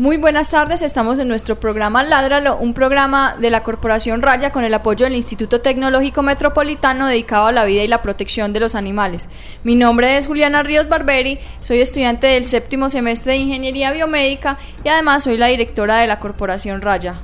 Muy buenas tardes, estamos en nuestro programa Ládralo, un programa de la Corporación Raya con el apoyo del Instituto Tecnológico Metropolitano dedicado a la vida y la protección de los animales. Mi nombre es Juliana Ríos Barberi, soy estudiante del séptimo semestre de Ingeniería Biomédica y además soy la directora de la Corporación Raya.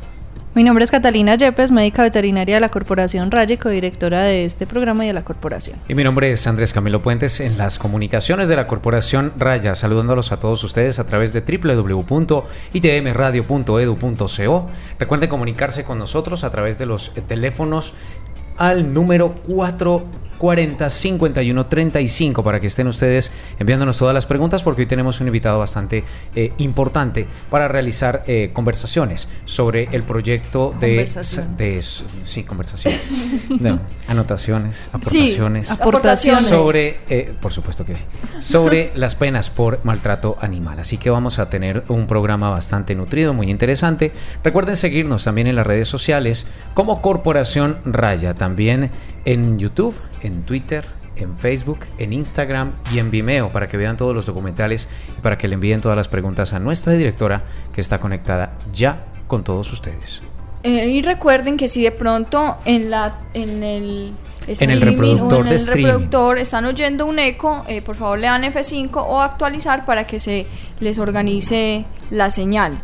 Mi nombre es Catalina Yepes, médica veterinaria de la Corporación Raye, codirectora de este programa y de la corporación. Y mi nombre es Andrés Camilo Puentes en las comunicaciones de la Corporación Raya, saludándolos a todos ustedes a través de www.itmradio.edu.co. Recuerden comunicarse con nosotros a través de los teléfonos al número 440 51 35 para que estén ustedes enviándonos todas las preguntas porque hoy tenemos un invitado bastante eh, importante para realizar eh, conversaciones sobre el proyecto de, de sí conversaciones. No, anotaciones aportaciones, aportaciones. Sobre eh, por supuesto que sí. Sobre las penas por maltrato animal. Así que vamos a tener un programa bastante nutrido muy interesante. Recuerden seguirnos también en las redes sociales como Corporación Raya también en YouTube, en Twitter, en Facebook, en Instagram y en Vimeo para que vean todos los documentales y para que le envíen todas las preguntas a nuestra directora que está conectada ya con todos ustedes. Eh, y recuerden que si de pronto en la en el en el reproductor, en el reproductor están oyendo un eco, eh, por favor le dan F5 o actualizar para que se les organice la señal.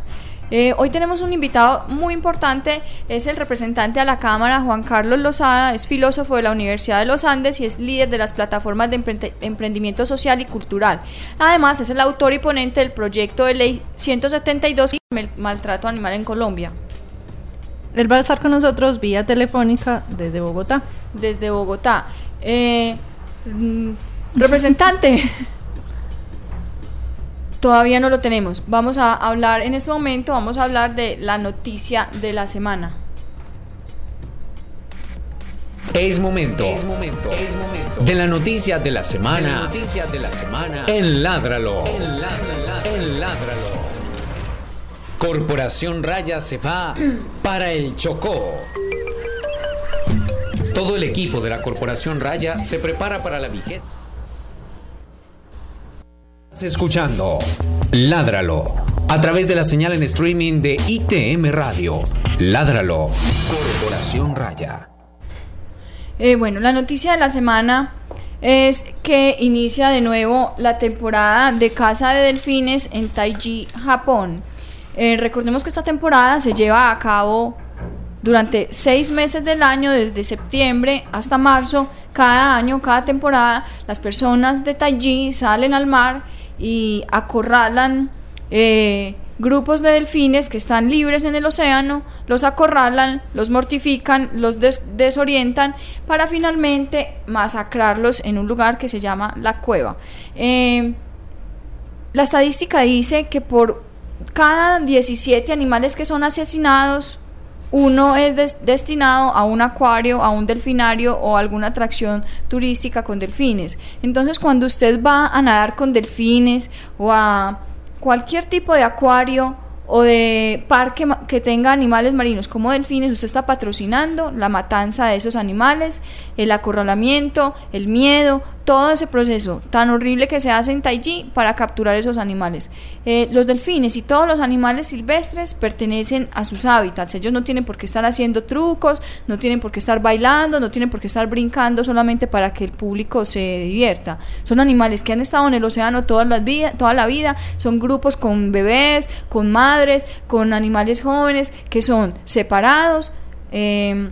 Eh, hoy tenemos un invitado muy importante, es el representante a la Cámara, Juan Carlos Lozada, es filósofo de la Universidad de los Andes y es líder de las plataformas de emprendimiento social y cultural. Además, es el autor y ponente del proyecto de ley 172 y el maltrato animal en Colombia. Él va a estar con nosotros vía telefónica desde Bogotá. Desde Bogotá. Eh, mm, representante. Todavía no lo tenemos. Vamos a hablar en este momento, vamos a hablar de la noticia de la semana. Es momento, es momento, es momento de la noticia de la semana. noticia de la semana. En Ládralo. En Ládralo. Corporación Raya se va para el Chocó. Todo el equipo de la Corporación Raya se prepara para la vigésima escuchando Ládralo a través de la señal en streaming de ITM Radio. Ládralo, Corporación Raya. Eh, bueno, la noticia de la semana es que inicia de nuevo la temporada de caza de delfines en Taiji, Japón. Eh, recordemos que esta temporada se lleva a cabo durante seis meses del año, desde septiembre hasta marzo. Cada año, cada temporada, las personas de Taiji salen al mar y acorralan eh, grupos de delfines que están libres en el océano, los acorralan, los mortifican, los desorientan para finalmente masacrarlos en un lugar que se llama la cueva. Eh, la estadística dice que por cada 17 animales que son asesinados, uno es destinado a un acuario, a un delfinario o alguna atracción turística con delfines. Entonces, cuando usted va a nadar con delfines o a cualquier tipo de acuario o de parque que tenga animales marinos como delfines, usted está patrocinando la matanza de esos animales, el acorralamiento, el miedo, todo ese proceso tan horrible que se hace en Taiji para capturar esos animales. Eh, los delfines y todos los animales silvestres pertenecen a sus hábitats. Ellos no tienen por qué estar haciendo trucos, no tienen por qué estar bailando, no tienen por qué estar brincando solamente para que el público se divierta. Son animales que han estado en el océano toda la vida, toda la vida. son grupos con bebés, con madres, con animales jóvenes que son separados. Eh,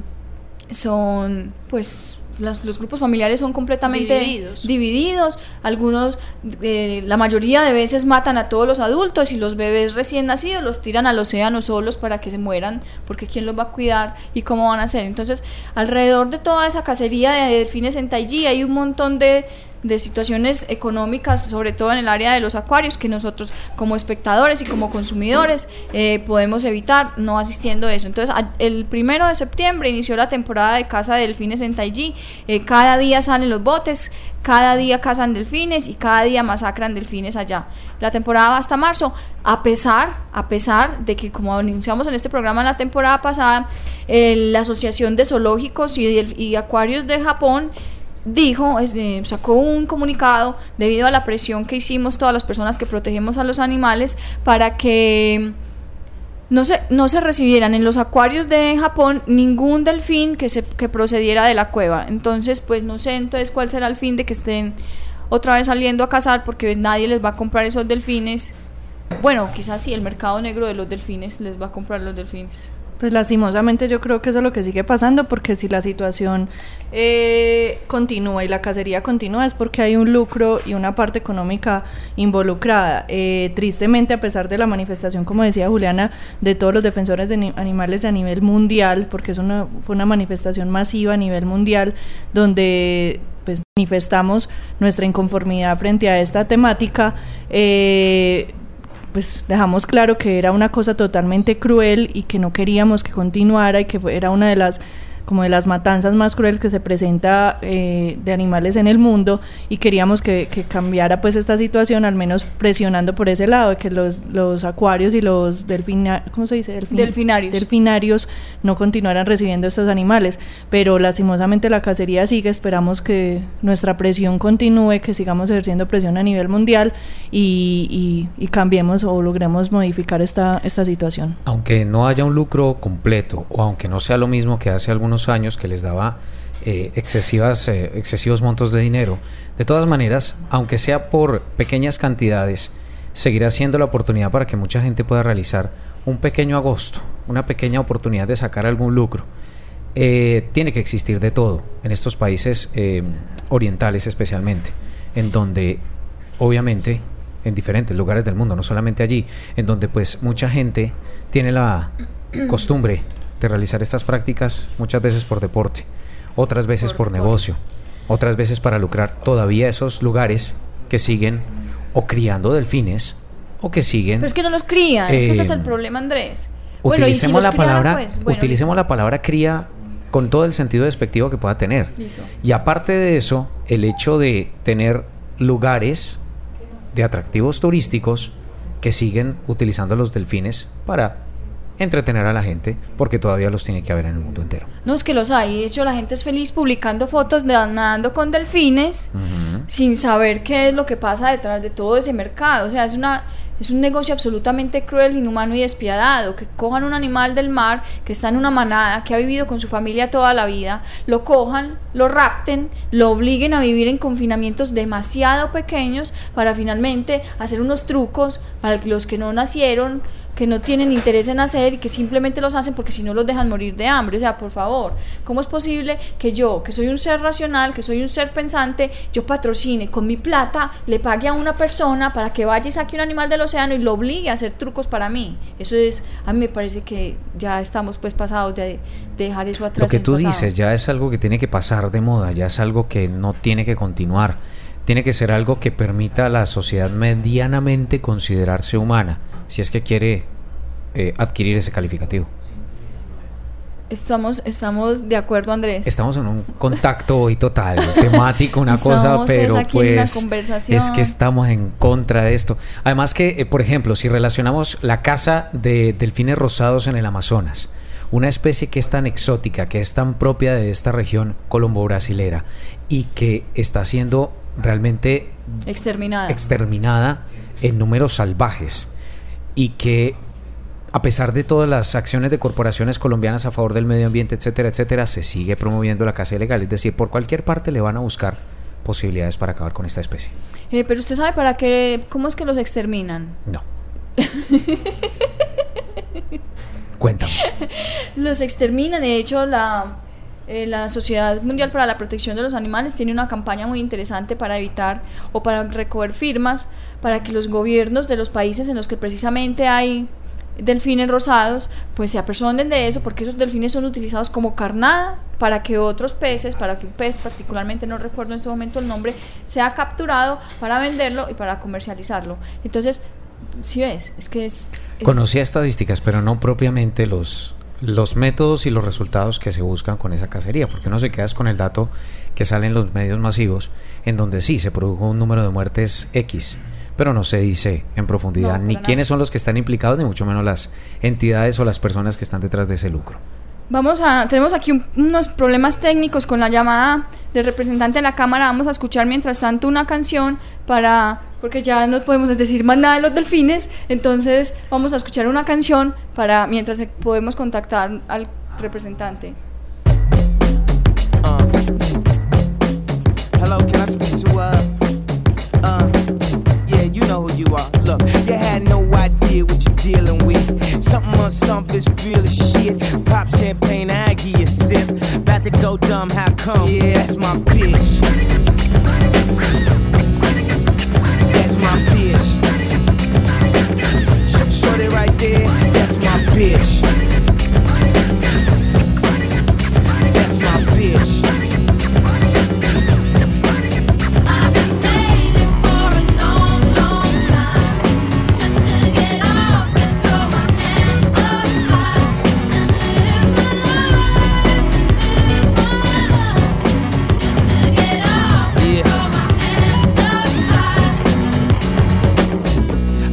son pues los grupos familiares son completamente divididos, algunos, eh, la mayoría de veces matan a todos los adultos y los bebés recién nacidos los tiran al océano solos para que se mueran, porque quién los va a cuidar y cómo van a hacer. Entonces, alrededor de toda esa cacería de delfines en Taiji hay un montón de, de situaciones económicas, sobre todo en el área de los acuarios, que nosotros como espectadores y como consumidores eh, podemos evitar no asistiendo a eso. Entonces, el primero de septiembre inició la temporada de caza de delfines en Taiji. Eh, cada día salen los botes, cada día cazan delfines y cada día masacran delfines allá. La temporada va hasta marzo, a pesar, a pesar de que, como anunciamos en este programa la temporada pasada, la Asociación de Zoológicos y, y Acuarios de Japón dijo, eh, sacó un comunicado debido a la presión que hicimos todas las personas que protegemos a los animales para que no se, no se recibieran en los acuarios de Japón ningún delfín que, se, que procediera de la cueva. Entonces, pues no sé entonces cuál será el fin de que estén otra vez saliendo a cazar porque nadie les va a comprar esos delfines. Bueno, quizás sí, el mercado negro de los delfines les va a comprar los delfines. Pues lastimosamente yo creo que eso es lo que sigue pasando porque si la situación eh, continúa y la cacería continúa es porque hay un lucro y una parte económica involucrada. Eh, tristemente, a pesar de la manifestación, como decía Juliana, de todos los defensores de animales a nivel mundial, porque es una, fue una manifestación masiva a nivel mundial donde pues manifestamos nuestra inconformidad frente a esta temática. Eh, pues dejamos claro que era una cosa totalmente cruel y que no queríamos que continuara y que era una de las como de las matanzas más crueles que se presenta eh, de animales en el mundo y queríamos que, cambiara pues esta situación, al menos presionando por ese lado, de que los, los acuarios y los delfina, ¿cómo se dice? delfinarios. delfinarios no continuaran recibiendo estos animales, pero lastimosamente la cacería sigue, esperamos que nuestra presión continúe, que sigamos ejerciendo presión a nivel mundial y, y, y cambiemos o logremos modificar esta, esta situación. Aunque no haya un lucro completo o aunque no sea lo mismo que hace algunos años que les daba eh, excesivas, eh, excesivos montos de dinero. De todas maneras, aunque sea por pequeñas cantidades, seguirá siendo la oportunidad para que mucha gente pueda realizar un pequeño agosto, una pequeña oportunidad de sacar algún lucro. Eh, tiene que existir de todo en estos países orientales especialmente, en donde obviamente en diferentes lugares del mundo, no solamente allí, en donde pues mucha gente tiene la costumbre de realizar estas prácticas muchas veces por deporte, otras veces por, negocio, otras veces para lucrar. Todavía esos lugares que siguen o criando delfines o que siguen... Pero es que no los crían, ese es el eh, problema, Andrés. Utilicemos, la, palabra, pues, utilicemos la palabra cría con todo el sentido despectivo que pueda tener. Y aparte de eso, el hecho de tener lugares de atractivos turísticos que siguen utilizando los delfines para entretener a la gente, porque todavía los tiene que haber en el mundo entero. No, es que los hay. De hecho, la gente es feliz publicando fotos de nadando con delfines sin saber qué es lo que pasa detrás de todo ese mercado. O sea, es una es un negocio absolutamente cruel, inhumano y despiadado, que cojan un animal del mar que está en una manada, que ha vivido con su familia toda la vida, lo cojan, lo rapten, lo obliguen a vivir en confinamientos demasiado pequeños para finalmente hacer unos trucos para los que no nacieron, que no tienen interés en hacer y que simplemente los hacen porque si no los dejan morir de hambre. O sea, por favor, ¿cómo es posible que yo, que soy un ser racional, que soy un ser pensante, yo patrocine con mi plata, le pague a una persona para que vaya y saque un animal del océano y lo obligue a hacer trucos para mí? Eso es, a mí me parece que ya estamos pues pasados de, dejar eso atrás. Lo que tú dices ya es algo que tiene que pasar de moda, ya es algo que no tiene que continuar. Tiene que ser algo que permita a la sociedad medianamente considerarse humana si es que quiere eh, adquirir ese calificativo. Estamos, estamos de acuerdo, Andrés. Estamos en un contacto hoy total, temático, una cosa, pues, pero pues es que estamos en contra de esto. Además que, eh, por ejemplo, si relacionamos la caza de delfines rosados en el Amazonas, una especie que es tan exótica, que es tan propia de esta región colombo-brasilera y que está siendo realmente exterminada. exterminada en números salvajes y que a pesar de todas las acciones de corporaciones colombianas a favor del medio ambiente, etcétera, etcétera, se sigue promoviendo la caza ilegal. Es decir, por cualquier parte le van a buscar posibilidades para acabar con esta especie. Eh, pero usted sabe para qué, cómo es que los exterminan. No. Cuéntame. Los exterminan. De hecho, la, eh, la Sociedad Mundial para la Protección de los Animales tiene una campaña muy interesante para evitar o para recoger firmas para que los gobiernos de los países en los que precisamente hay delfines rosados, pues se apersonen de eso porque esos delfines son utilizados como carnada para que otros peces, para que un pez particularmente, no recuerdo en este momento el nombre, sea capturado para venderlo y para comercializarlo. Entonces, si ves, es que es... es- Conocía estadísticas, pero no propiamente los, los métodos y los resultados que se buscan con esa cacería, porque uno se queda con el dato que sale en los medios masivos, en donde sí se produjo un número de muertes X, pero no se dice en profundidad No, ni para quiénes nada. son los que están implicados, ni mucho menos las entidades o las personas que están detrás de ese lucro. Vamos a, tenemos aquí un- unos problemas técnicos con la llamada del representante de la Cámara. Vamos a escuchar mientras tanto una canción para, porque ya no podemos decir más nada de los delfines, entonces vamos a escuchar una canción para mientras podemos contactar al representante. Uh, hello, can I speak to uh, uh, know who you are. Look, you had no idea what you're dealing with. Something on something is real as shit. Pop champagne, I give you a sip. About to go dumb, how come? Yeah, that's my bitch. That's my bitch. Sh- Shorty right there, that's my bitch. That's my bitch.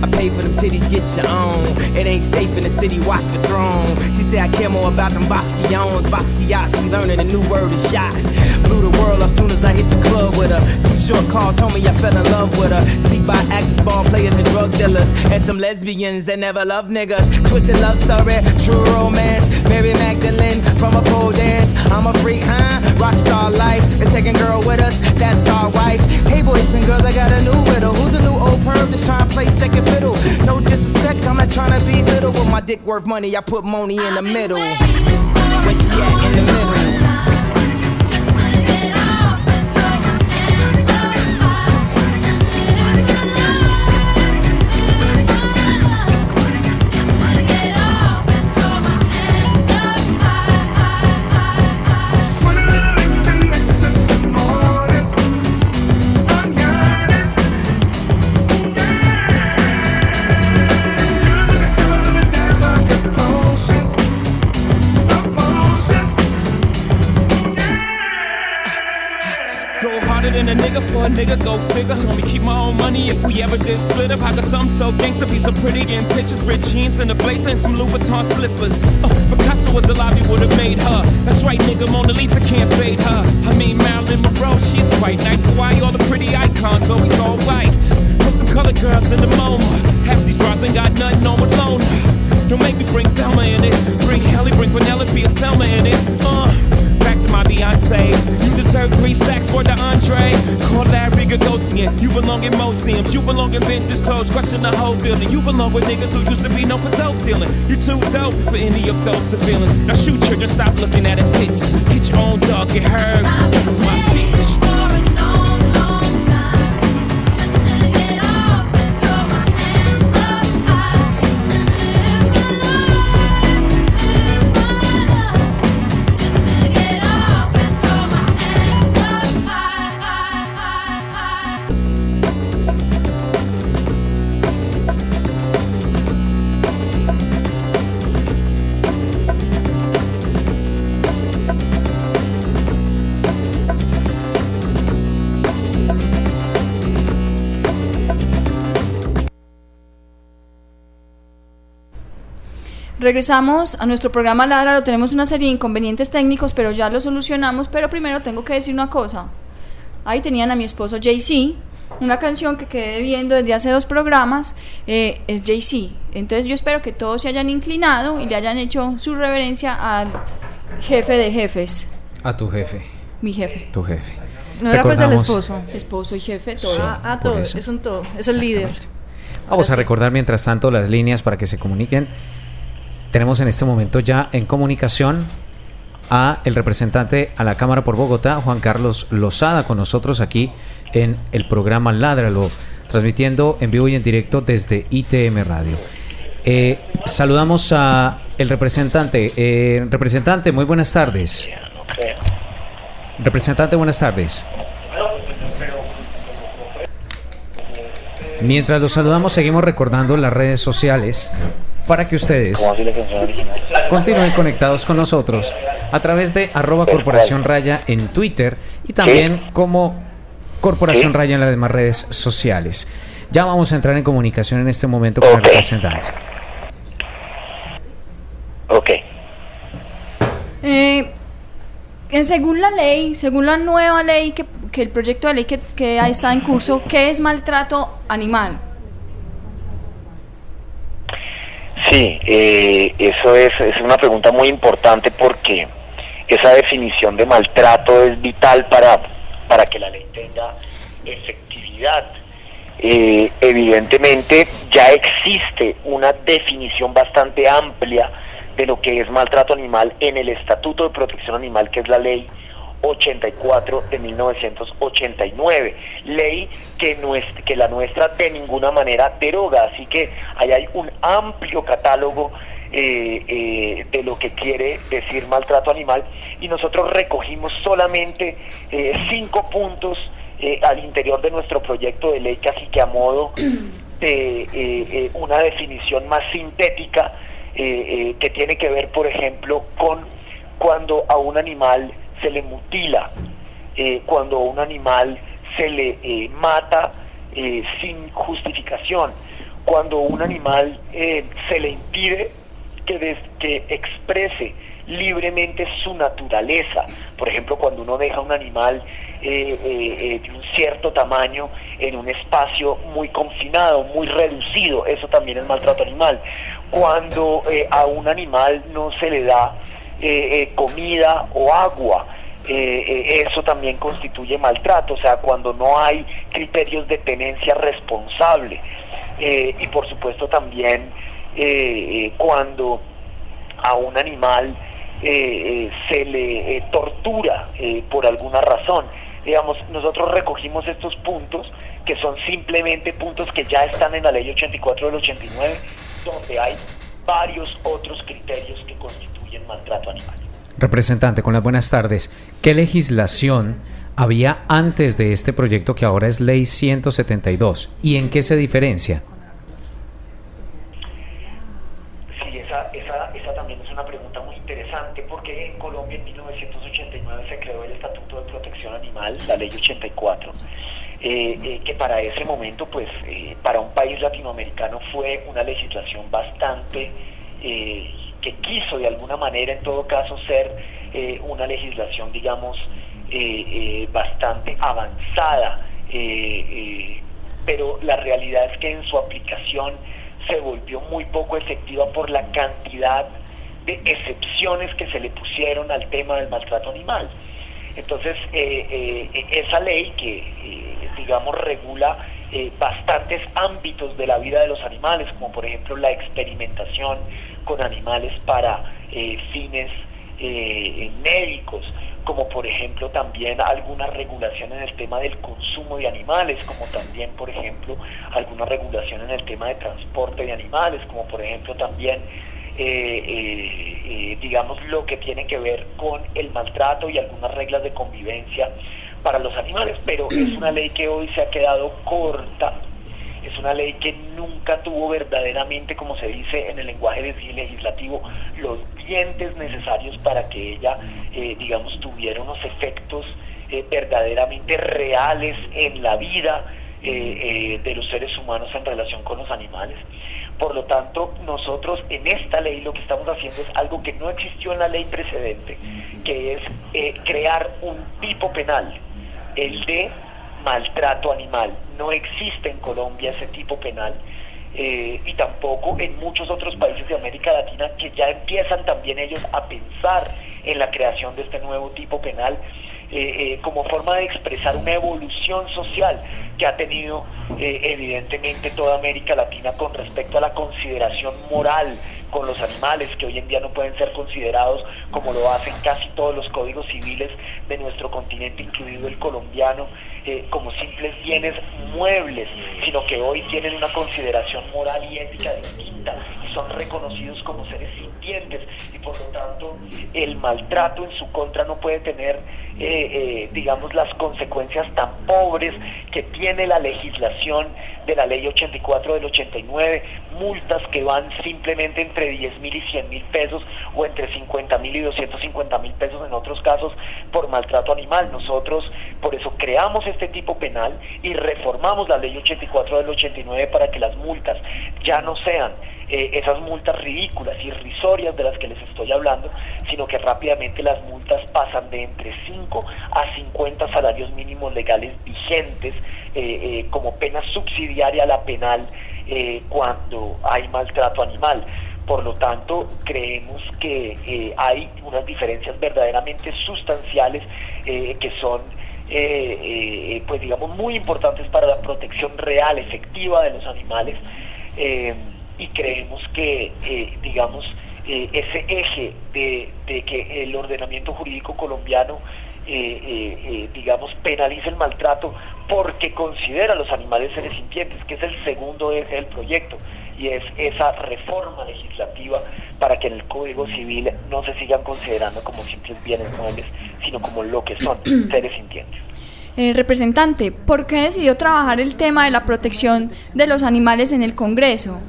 I paid for them titties, get your own. It ain't safe in the city, watch the throne. She say I care more about them Basquions. Basquiat, she learning a new word is shot. Blew the world up soon as I hit the club with her. Too short call, told me I fell in love with her. See by actors, ball players, and drug dealers. And some lesbians that never love niggas. Twisted love story, true romance. Mary Magdalene from a pole dance. I'm a freak, huh? Rockstar life. The second girl with us, that's our wife. Hey boys and girls, I got a new riddle. Who's a new old perv that's trying to play second fiddle? No disrespect, I'm not trying to be little. With my dick worth money, I put money in the middle. Where she at in the middle? Nigga a go figure. So me keep my own money if we ever did split up. I got some so gangsta, be so pretty in pictures, red jeans and a blazer and some Louis Vuitton slippers. Uh, Picasso was alive, he would've made her. That's right, nigga, Mona Lisa can't fade her. I mean Marilyn Monroe, she's quite nice, but why all the pretty icons always all white? Put some colored girls in the MoMA. Half these bras ain't got nothing on with Lona. Don't make me bring Thelma in it. Bring Helly, bring Penelope and Selma in it. Uh, back to my Beyonce's. You belong in museums. You belong in vintage clothes, crushing the whole building. You belong with niggas who used to be known for dope dealing. You too dope for any of those civilians. Now shoot children, stop looking at her tits. Get your own dog, get her. That's my bitch. Regresamos a nuestro programa Ladra, tenemos una serie de inconvenientes técnicos, pero ya lo solucionamos. Pero primero tengo que decir una cosa. Ahí tenían a mi esposo Jay-Z, una canción que quedé viendo desde hace dos programas, eh, es Jay-Z. Entonces yo espero que todos se hayan inclinado y le hayan hecho su reverencia al jefe de jefes, A tu jefe, mi jefe, tu jefe. No era pues el esposo. esposo y jefe, todo. Sí. Ah, ah, todo. eso. Es un todo. Es el líder. Vamos a recordar mientras tanto las líneas para que se comuniquen. Tenemos en este momento ya en comunicación a el representante a la Cámara por Bogotá, Juan Carlos Lozada, con nosotros aquí en el programa Ládralo, transmitiendo en vivo y en directo desde ITM Radio. Eh, saludamos a el representante. Eh, representante, muy buenas tardes. Representante, buenas tardes. Mientras los saludamos, seguimos recordando las redes sociales para que ustedes continúen conectados con nosotros a través de arroba corporación raya en Twitter y también como corporación raya en las demás redes sociales. Ya vamos a entrar en comunicación en este momento con el representante. Ok. Eh, en- según la ley, según la nueva ley, que, que el proyecto de ley que, que está en curso, ¿qué es maltrato animal? Sí, eh, eso es, es una pregunta muy importante porque esa definición de maltrato es vital para, para que la ley tenga efectividad. Eh, evidentemente ya existe una definición bastante amplia de lo que es maltrato animal en el Estatuto de Protección Animal, que es la ley 84 de 1989, ley que, nuestra, que la nuestra de ninguna manera deroga, así que ahí hay un amplio catálogo eh, eh, de lo que quiere decir maltrato animal. Y nosotros recogimos solamente eh, cinco puntos eh, al interior de nuestro proyecto de ley, casi que a modo de una definición más sintética que tiene que ver, por ejemplo, con cuando a un animal se le mutila, eh, cuando a un animal se le eh, mata eh, sin justificación, cuando un animal se le impide que, des- que exprese libremente su naturaleza. Por ejemplo, cuando uno deja un animal de un cierto tamaño en un espacio muy confinado, muy reducido, eso también es maltrato animal. Cuando a un animal no se le da eh, eh, comida o agua, eh, eso también constituye maltrato, o sea, cuando no hay criterios de tenencia responsable. Y por supuesto también cuando a un animal se le tortura por alguna razón. Digamos, nosotros recogimos estos puntos que son simplemente puntos que ya están en la ley 84 del 89, donde hay varios otros criterios que constituyen maltrato animal. Representante, con las buenas tardes. ¿Qué legislación había antes de este proyecto que ahora es Ley 172? ¿Y en qué se diferencia? Sí, esa, esa, esa también es una pregunta muy interesante porque en Colombia en 1989 se creó el Estatuto de Protección Animal, la Ley 84, eh, eh, que para ese momento, pues, eh, para un país latinoamericano fue una legislación bastante que quiso de alguna manera, en todo caso, ser eh, una legislación, digamos, eh, eh, bastante avanzada. pero la realidad es que en su aplicación se volvió muy poco efectiva por la cantidad de excepciones que se le pusieron al tema del maltrato animal. Entonces, esa ley que, digamos, regula eh, bastantes ámbitos de la vida de los animales, como por ejemplo la experimentación con animales para eh, fines eh, médicos, como por ejemplo también alguna regulación en el tema del consumo de animales, como también por ejemplo alguna regulación en el tema de transporte de animales, como por ejemplo también eh, eh, eh, digamos lo que tiene que ver con el maltrato y algunas reglas de convivencia para los animales, pero es una ley que hoy se ha quedado corta es una ley que nunca tuvo verdaderamente, como se dice en el lenguaje legislativo, los dientes necesarios para que ella, eh, digamos, tuviera unos efectos eh, verdaderamente reales en la vida eh, de los seres humanos en relación con los animales. Por lo tanto, nosotros en esta ley lo que estamos haciendo es algo que no existió en la ley precedente, que es crear un tipo penal, el de maltrato animal. No existe en Colombia ese tipo penal eh, y tampoco en muchos otros países de América Latina que ya empiezan también ellos a pensar en la creación de este nuevo tipo penal eh, eh, como forma de expresar una evolución social que ha tenido eh, evidentemente toda América Latina con respecto a la consideración moral con los animales que hoy en día no pueden ser considerados como lo hacen casi todos los códigos civiles de nuestro continente, incluido el colombiano, eh, como simples bienes muebles, sino que hoy tienen una consideración moral y ética distinta y son reconocidos como seres sintientes. Y por lo tanto el maltrato en su contra no puede tener, eh, eh, digamos, las consecuencias tan pobres que tiene la legislación de la ley 84 del 89, multas que van simplemente entre 10 mil y 100 mil pesos o entre 50 mil y 250 mil pesos en otros casos por maltrato animal. Nosotros por eso creamos este tipo penal y reformamos la ley 84 del 89 para que las multas ya no sean eh, esas multas ridículas, irrisorias de las que les estoy hablando, sino que rápidamente las multas pasan de entre 5 a 50 salarios mínimos legales vigentes eh, eh, como pena subsidiaria a la penal cuando hay maltrato animal. Por lo tanto, creemos que hay unas diferencias verdaderamente sustanciales que son pues digamos muy importantes para la protección real, efectiva de los animales y creemos que, eh, digamos, eh, ese eje de, que el ordenamiento jurídico colombiano, eh, digamos, penalice el maltrato porque considera a los animales seres sintientes, que es el segundo eje del proyecto, y es esa reforma legislativa para que en el Código Civil no se sigan considerando como simples bienes muebles, sino como lo que son, seres sintientes. representante, ¿por qué decidió trabajar el tema de la protección de los animales en el Congreso?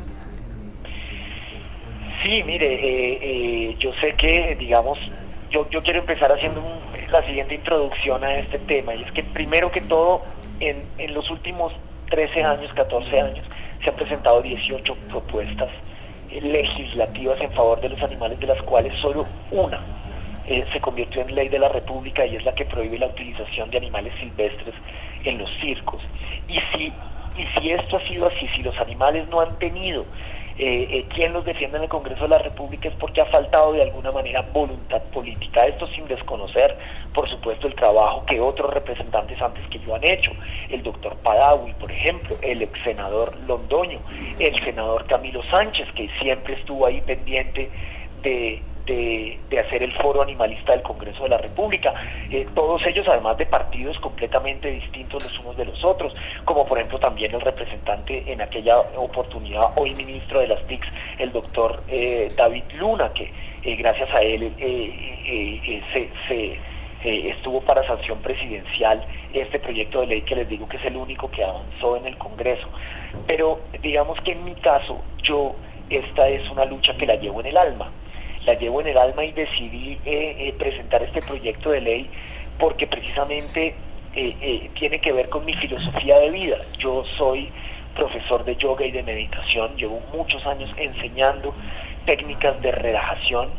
Sí, mire, eh, eh, yo sé que, digamos, yo, yo quiero empezar haciendo la siguiente introducción a este tema, y es que primero que todo, en, en los últimos 13 años, 14 años, se han presentado 18 propuestas eh, legislativas en favor de los animales, de las cuales solo una se convirtió en ley de la República y es la que prohíbe la utilización de animales silvestres en los circos. Y si, y si esto ha sido así, si los animales no han tenido eh, eh, quien los defiende en el Congreso de la República es porque ha faltado de alguna manera voluntad política. Esto sin desconocer, por supuesto, el trabajo que otros representantes antes que yo han hecho. El doctor Padawi, por ejemplo, el ex senador Londoño, el senador Camilo Sánchez, que siempre estuvo ahí pendiente de, de, hacer el foro animalista del Congreso de la República. Eh, todos ellos, además de partidos completamente distintos los unos de los otros, como por ejemplo también el representante en aquella oportunidad, hoy ministro de las TICs, el doctor eh, David Luna, que eh, gracias a él se, se estuvo para sanción presidencial este proyecto de ley que les digo que es el único que avanzó en el Congreso. Pero digamos que en mi caso yo esta es una lucha que la llevo en el alma la llevo en el alma y decidí eh, eh, presentar este proyecto de ley porque precisamente eh, tiene que ver con mi filosofía de vida. Yo soy profesor de yoga y de meditación, llevo muchos años enseñando técnicas de relajación.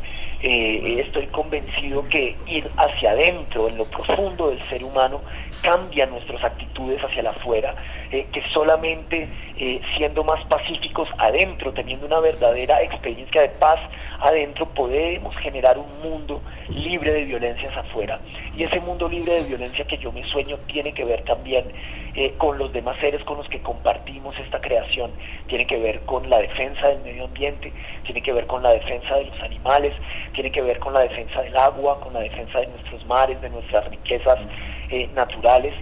estoy convencido que ir hacia adentro, en lo profundo del ser humano, cambia nuestras actitudes hacia la afuera, que solamente siendo más pacíficos adentro, teniendo una verdadera experiencia de paz, adentro podemos generar un mundo libre de violencias afuera. Y ese mundo libre de violencia que yo me sueño tiene que ver también eh, con los demás seres con los que compartimos esta creación, tiene que ver con la defensa del medio ambiente, tiene que ver con la defensa de los animales, tiene que ver con la defensa del agua, con la defensa de nuestros mares, de nuestras riquezas eh, naturales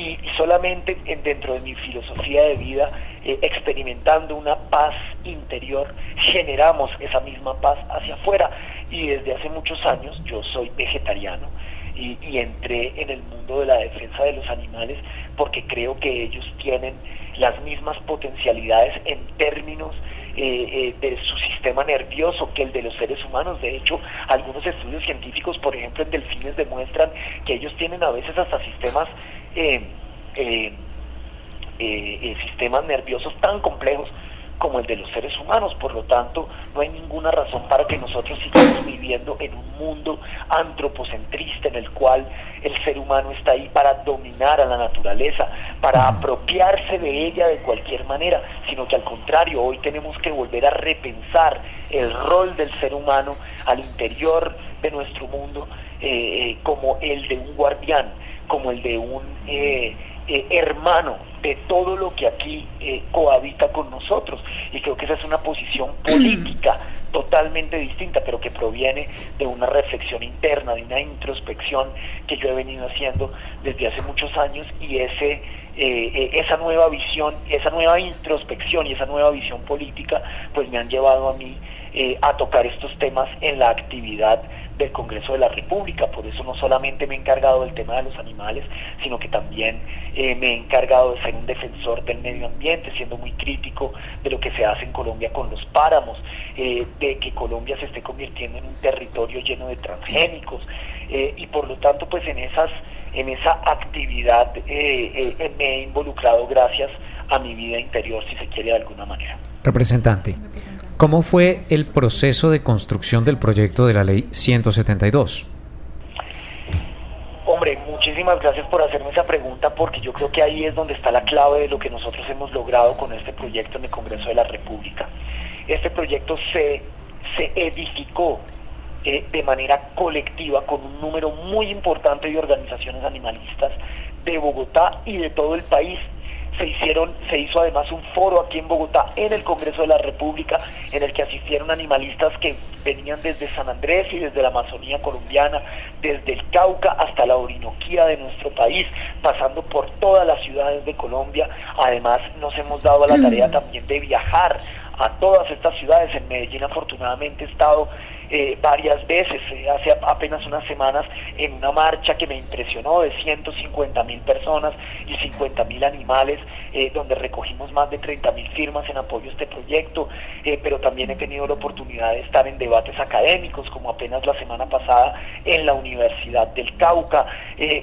y, solamente dentro de mi filosofía de vida, eh, experimentando una paz interior, generamos esa misma paz hacia afuera. Y desde hace muchos años yo soy vegetariano y, entré en el mundo de la defensa de los animales porque creo que ellos tienen las mismas potencialidades en términos eh, eh, de su sistema nervioso que el de los seres humanos. De hecho, algunos estudios científicos, por ejemplo, en delfines demuestran que ellos tienen a veces hasta sistemas eh, eh, eh, sistemas nerviosos tan complejos como el de los seres humanos. Por lo tanto, no hay ninguna razón para que nosotros sigamos viviendo en un mundo antropocentrista en el cual el ser humano está ahí para dominar a la naturaleza, para apropiarse de ella de cualquier manera, sino que al contrario, hoy tenemos que volver a repensar el rol del ser humano al interior de nuestro mundo como el de un guardián como el de un eh, eh, hermano de todo lo que aquí eh, cohabita con nosotros. Y creo que esa es una posición política totalmente distinta, pero que proviene de una reflexión interna, de una introspección que yo he venido haciendo desde hace muchos años y ese eh, eh, esa nueva visión, esa nueva introspección y esa nueva visión política, pues me han llevado a mí eh, a tocar estos temas en la actividad del Congreso de la República. Por eso no solamente me he encargado del tema de los animales, sino que también me he encargado de ser un defensor del medio ambiente, siendo muy crítico de lo que se hace en Colombia con los páramos, de que Colombia se esté convirtiendo en un territorio lleno de transgénicos. y por lo tanto, pues en esas en esa actividad eh, eh, me he involucrado gracias a mi vida interior, si se quiere de alguna manera. Representante, ¿cómo fue el proceso de construcción del proyecto de la ley 172? Hombre, muchísimas gracias por hacerme esa pregunta porque yo creo que ahí es donde está la clave de lo que nosotros hemos logrado con este proyecto en el Congreso de la República. Este proyecto se, se edificó eh, de manera colectiva con un número muy importante de organizaciones animalistas de Bogotá y de todo el país. Se, hicieron, se hizo además un foro aquí en Bogotá en el Congreso de la República en el que asistieron animalistas que venían desde San Andrés y desde la Amazonía colombiana, desde el Cauca hasta la Orinoquía de nuestro país, pasando por todas las ciudades de Colombia. Además nos hemos dado la tarea también de viajar a todas estas ciudades. En Medellín afortunadamente he estado eh, varias veces, eh, hace apenas unas semanas, en una marcha que me impresionó de 150 mil personas y 50 mil animales, eh, donde recogimos más de 30 mil firmas en apoyo a este proyecto, pero también he tenido la oportunidad de estar en debates académicos, como apenas la semana pasada en la Universidad del Cauca,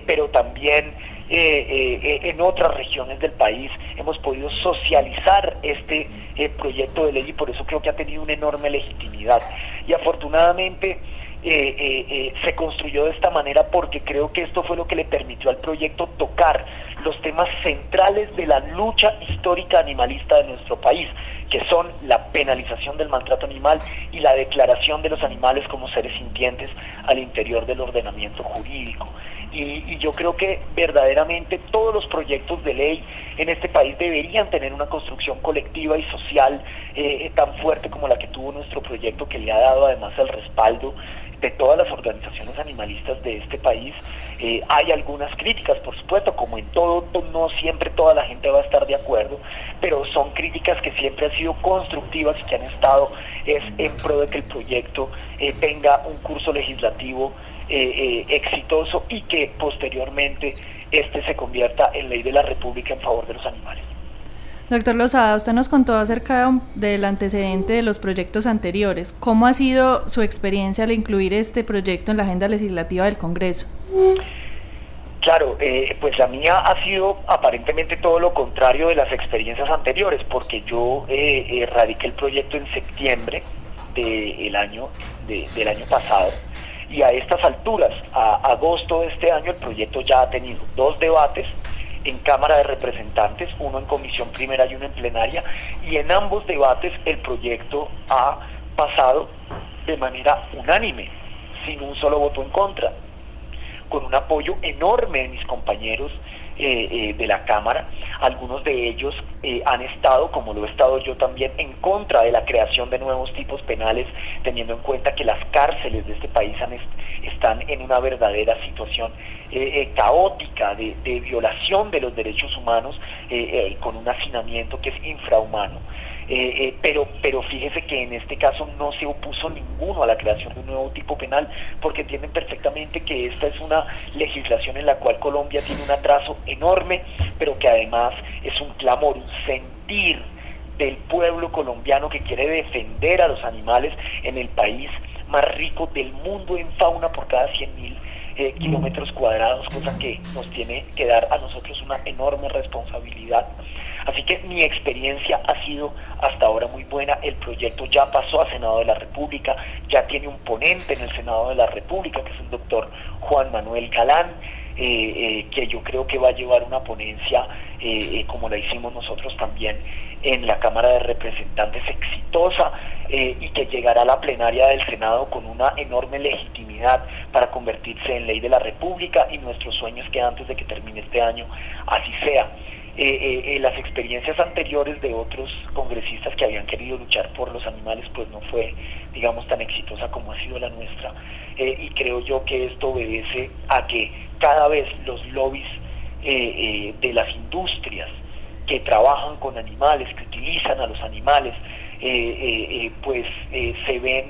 pero también en otras regiones del país hemos podido socializar este proyecto de ley y por eso creo que ha tenido una enorme legitimidad y afortunadamente eh, eh, eh, se construyó de esta manera porque creo que esto fue lo que le permitió al proyecto tocar los temas centrales de la lucha histórica animalista de nuestro país, que son la penalización del maltrato animal y la declaración de los animales como seres sintientes al interior del ordenamiento jurídico. Y, yo creo que verdaderamente todos los proyectos de ley en este país deberían tener una construcción colectiva y social eh, tan fuerte como la que tuvo nuestro proyecto, que le ha dado además el respaldo de todas las organizaciones animalistas de este país. Eh, hay algunas críticas, por supuesto, como en todo, no siempre toda la gente va a estar de acuerdo, pero son críticas que siempre han sido constructivas y que han estado es en pro de que el proyecto eh, tenga un curso legislativo eh, exitoso y que posteriormente este se convierta en ley de la República en favor de los animales. Doctor Lozada, usted nos contó acerca del antecedente de los proyectos anteriores. ¿Cómo ha sido su experiencia al incluir este proyecto en la agenda legislativa del Congreso? Claro, eh, pues la mía ha sido aparentemente todo lo contrario de las experiencias anteriores, porque yo eh, radiqué el proyecto en septiembre del año del año pasado y a estas alturas, a agosto de este año, el proyecto ya ha tenido dos debates en Cámara de Representantes, uno en comisión primera y uno en plenaria, y en ambos debates el proyecto ha pasado de manera unánime, sin un solo voto en contra, con un apoyo enorme de mis compañeros eh, eh, de la Cámara. Algunos de ellos eh, han estado, como lo he estado yo también, en contra de la creación de nuevos tipos penales, teniendo en cuenta que las cárceles de este país están en una verdadera situación caótica de, de, violación de los derechos humanos, con un hacinamiento que es infrahumano. Eh, eh, pero, pero fíjese que en este caso no se opuso ninguno a la creación de un nuevo tipo penal, porque entienden perfectamente que esta es una legislación en la cual Colombia tiene un atraso enorme, pero que además es un clamor, un sentir del pueblo colombiano que quiere defender a los animales en el país más rico del mundo en fauna por cada 100 mil eh, kilómetros cuadrados, cosa que nos tiene que dar a nosotros una enorme responsabilidad. Así que mi experiencia ha sido hasta ahora muy buena. El proyecto ya pasó a Senado de la República, ya tiene un ponente en el Senado de la República, que es el doctor Juan Manuel Galán. Eh, eh, que yo creo que va a llevar una ponencia, eh, como la hicimos nosotros también en la Cámara de Representantes, exitosa y que llegará a la plenaria del Senado con una enorme legitimidad para convertirse en ley de la República y nuestro sueño es que antes de que termine este año así sea. Eh, eh, las experiencias anteriores de otros congresistas que habían querido luchar por los animales pues no fue digamos tan exitosa como ha sido la nuestra. Y creo yo que esto obedece a que cada vez los lobbies de las industrias que trabajan con animales, que utilizan a los animales, pues se ven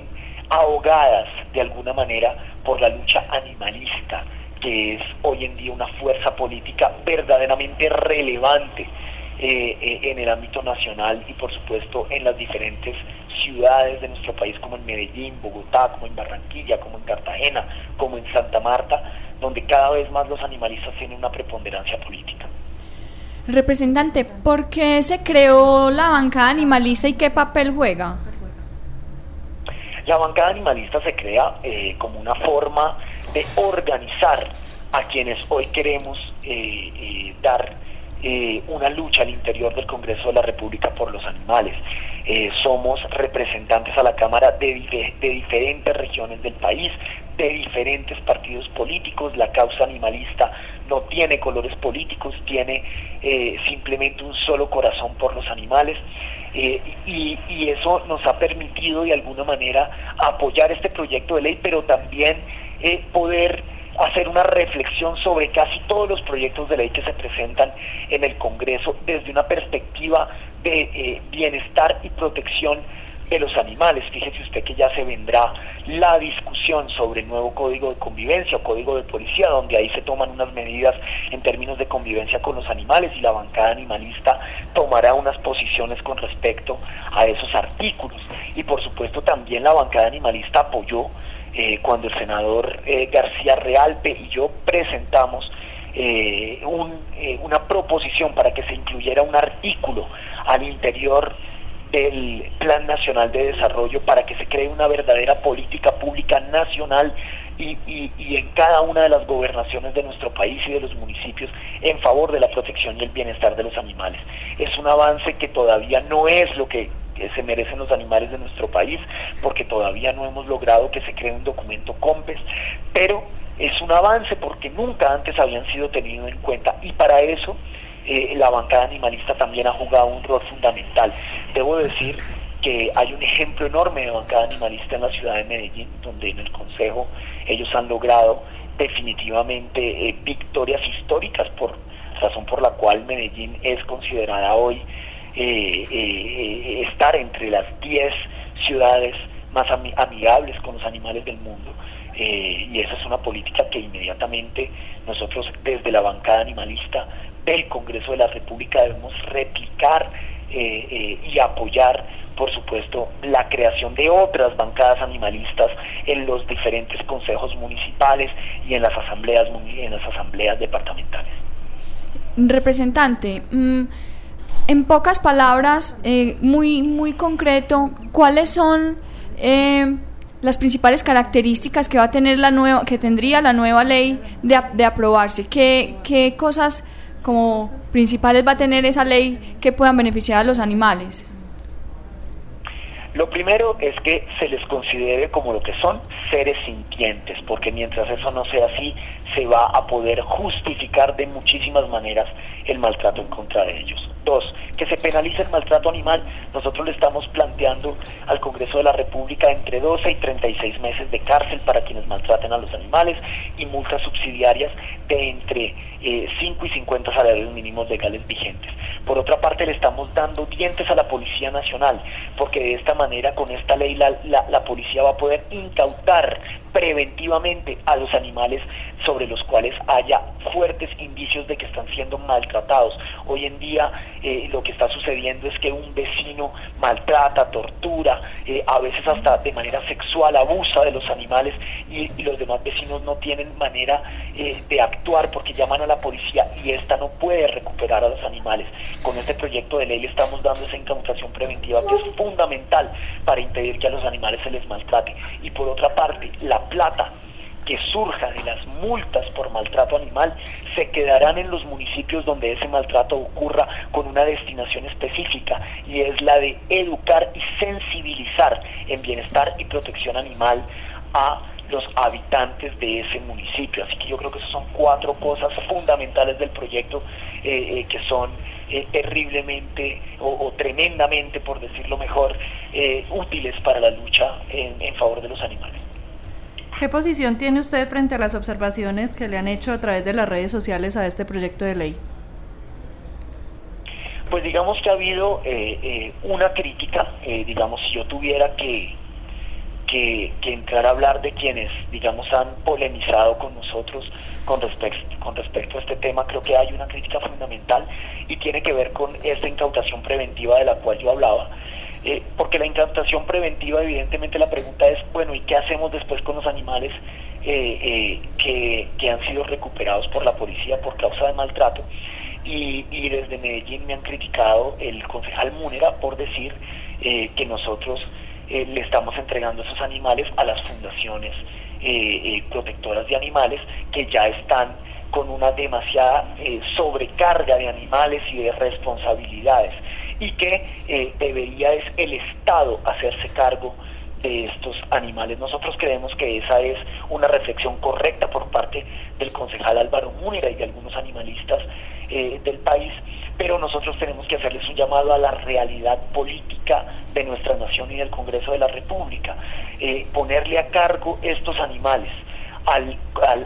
ahogadas de alguna manera por la lucha animalista que es hoy en día una fuerza política verdaderamente relevante eh, eh, en el ámbito nacional y por supuesto en las diferentes ciudades de nuestro país como en Medellín, Bogotá, como en Barranquilla, como en Cartagena, como en Santa Marta, donde cada vez más los animalistas tienen una preponderancia política. Representante, ¿por qué se creó la bancada animalista y qué papel juega? La bancada animalista se crea eh, como una forma de organizar a quienes hoy queremos eh, eh, dar una lucha al interior del Congreso de la República por los animales. somos representantes a la Cámara de, de diferentes regiones del país, de diferentes partidos políticos. La causa animalista no tiene colores políticos, tiene simplemente un solo corazón por los animales. Eh, y, eso nos ha permitido de alguna manera apoyar este proyecto de ley, pero también eh, poder hacer una reflexión sobre casi todos los proyectos de ley que se presentan en el Congreso desde una perspectiva de eh, bienestar y protección de los animales. Fíjese usted que ya se vendrá la discusión sobre el nuevo código de convivencia o código de policía, donde ahí se toman unas medidas en términos de convivencia con los animales y la bancada animalista tomará unas posiciones con respecto a esos artículos. Y por supuesto también la bancada animalista apoyó eh, cuando el senador eh, García Realpe y yo presentamos eh, una proposición para que se incluyera un artículo al interior del Plan Nacional de Desarrollo para que se cree una verdadera política pública nacional y, y, en cada una de las gobernaciones de nuestro país y de los municipios en favor de la protección y el bienestar de los animales. Es un avance que todavía no es lo que se merecen los animales de nuestro país, porque todavía no hemos logrado que se cree un documento COMPES, pero es un avance porque nunca antes habían sido tenidos en cuenta y para eso eh, la bancada animalista también ha jugado un rol fundamental. Debo decir que hay un ejemplo enorme de bancada animalista en la ciudad de Medellín, donde en el Consejo ellos han logrado definitivamente eh, victorias históricas, por razón por la cual Medellín es considerada hoy eh, estar entre las 10 ciudades más amigables con los animales del mundo. y esa es una política que inmediatamente nosotros desde la bancada animalista del Congreso de la República debemos replicar eh, eh, y apoyar, por supuesto, la creación de otras bancadas animalistas en los diferentes consejos municipales y en las asambleas, en las asambleas departamentales. Representante, mm, en pocas palabras, eh, muy, muy concreto, ¿cuáles son las principales características que va a tener la nueva, que tendría la nueva ley de, de aprobarse? ¿Qué, qué cosas como principales va a tener esa ley que puedan beneficiar a los animales? Lo primero es que se les considere como lo que son seres sintientes, porque mientras eso no sea así, se va a poder justificar de muchísimas maneras el maltrato en contra de ellos. Dos, que se penalice el maltrato animal. Nosotros le estamos planteando al Congreso de la República entre 12 y 36 meses de cárcel para quienes maltraten a los animales y multas subsidiarias de entre 5 eh, y 50 salarios mínimos legales vigentes. Por otra parte, le estamos dando dientes a la Policía Nacional, porque de esta manera, con esta ley, la, la policía va a poder incautar preventivamente a los animales sobre los cuales haya fuertes indicios de que están siendo maltratados. Hoy en día eh, lo que está sucediendo es que un vecino maltrata, tortura, eh, a veces hasta de manera sexual abusa de los animales y, los demás vecinos no tienen manera eh, de actuar porque llaman a la policía y esta no puede recuperar a los animales. Con este proyecto de ley le estamos dando esa incautación preventiva que es fundamental para impedir que a los animales se les maltrate. Y por otra parte, la plata que surja de las multas por maltrato animal se quedarán en los municipios donde ese maltrato ocurra con una destinación específica y es la de educar y sensibilizar en bienestar y protección animal a los habitantes de ese municipio. Así que yo creo que esas son cuatro cosas fundamentales del proyecto eh, eh, que son eh, terriblemente o, tremendamente, por decirlo mejor, útiles para la lucha en favor de los animales. ¿Qué posición tiene usted frente a las observaciones que le han hecho a través de las redes sociales a este proyecto de ley? Pues digamos que ha habido eh, eh, una crítica, eh, digamos, si yo tuviera que, que, entrar a hablar de quienes, digamos, han polemizado con nosotros con respecto, con respecto a este tema, creo que hay una crítica fundamental y tiene que ver con esta incautación preventiva de la cual yo hablaba. Porque la incautación preventiva, evidentemente la pregunta es, bueno, ¿y qué hacemos después con los animales que, que han sido recuperados por la policía por causa de maltrato? y, desde Medellín me han criticado el concejal Múnera por decir eh, que nosotros eh, le estamos entregando esos animales a las fundaciones eh, protectoras de animales que ya están con una demasiada sobrecarga de animales y de responsabilidades y que debería es el Estado hacerse cargo de estos animales. Nosotros creemos que esa es una reflexión correcta por parte del concejal Álvaro Múnera y de algunos animalistas eh, del país, pero nosotros tenemos que hacerles un llamado a la realidad política de nuestra nación y del Congreso de la República, eh, ponerle a cargo estos animales. Al,